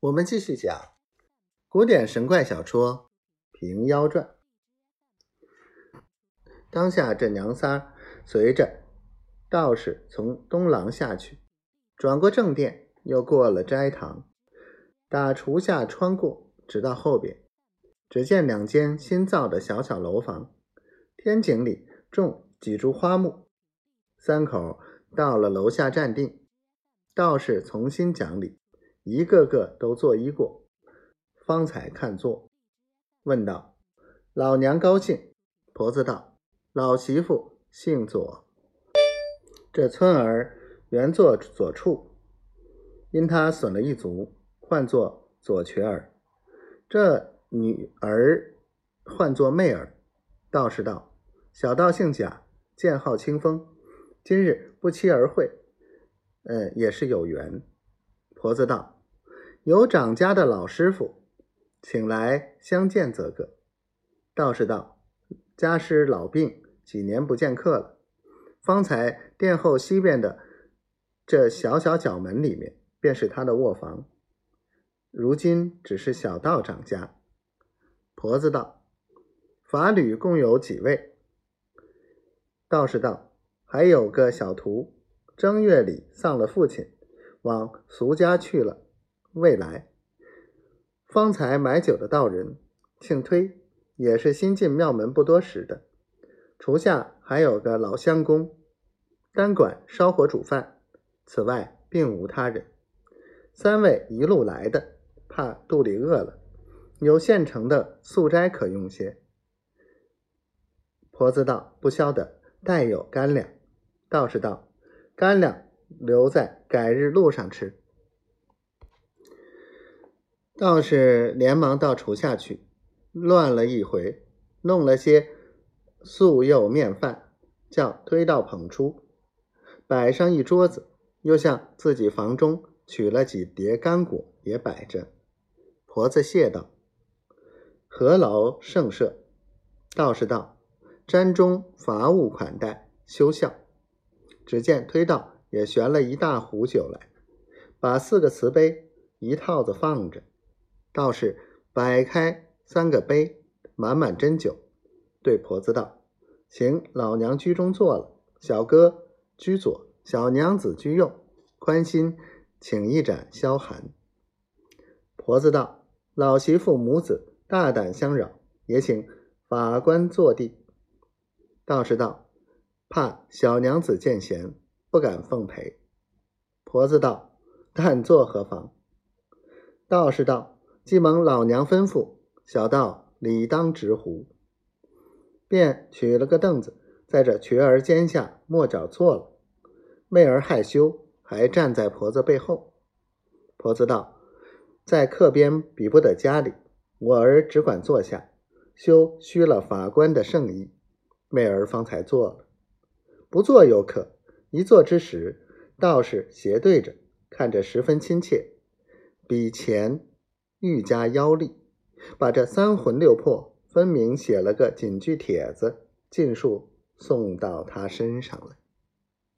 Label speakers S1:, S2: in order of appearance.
S1: 我们继续讲古典神怪小说《平妖传》。当下这娘仨随着道士从东廊下去，转过正殿，又过了斋堂，打厨下穿过，直到后边，只见两间新造的小小楼房，天井里种几株花木。三口到了楼下站定，道士重新讲理。一个个都作揖过，方才看座，问道：“老娘高兴。”婆子道：“老媳妇姓左，这村儿原作左处，因他损了一足，唤作左瘸儿。这女儿唤作妹儿。”道士道：“小道姓贾，剑号清风，今日不期而会，呃，也是有缘。”婆子道。有长家的老师傅，请来相见则个。道士道：“家师老病，几年不见客了。方才殿后西边的这小小角门里面，便是他的卧房。如今只是小道长家。”婆子道：“法侣共有几位？”道士道：“还有个小徒，正月里丧了父亲，往俗家去了。”未来，方才买酒的道人姓推，也是新进庙门不多时的。厨下还有个老乡公，单管烧火煮饭，此外并无他人。三位一路来的，怕肚里饿了，有现成的素斋可用些。婆子道：“不消的，带有干粮。”道士道：“干粮留在改日路上吃。”道士连忙到厨下去，乱了一回，弄了些素肉面饭，叫推到捧出，摆上一桌子，又向自己房中取了几碟干果，也摆着。婆子谢道：“何劳圣设？”道士道：“瞻中乏物款待，休笑。”只见推道也悬了一大壶酒来，把四个瓷杯一套子放着。道士摆开三个杯，满满斟酒，对婆子道：“请老娘居中坐了，小哥居左，小娘子居右，宽心请一盏消寒。”婆子道：“老媳妇母子大胆相扰，也请法官坐地。”道士道：“怕小娘子见贤，不敢奉陪。”婆子道：“但坐何妨？”道士道。既蒙老娘吩咐，小道理当直呼，便取了个凳子，在这瘸儿肩下末角坐了。媚儿害羞，还站在婆子背后。婆子道：“在客边比不得家里，我儿只管坐下，休虚了法官的圣意。”媚儿方才坐了，不坐犹可。一坐之时，道士斜对着，看着十分亲切，比前。愈加妖力，把这三魂六魄分明写了个锦句帖子，尽数送到他身上了。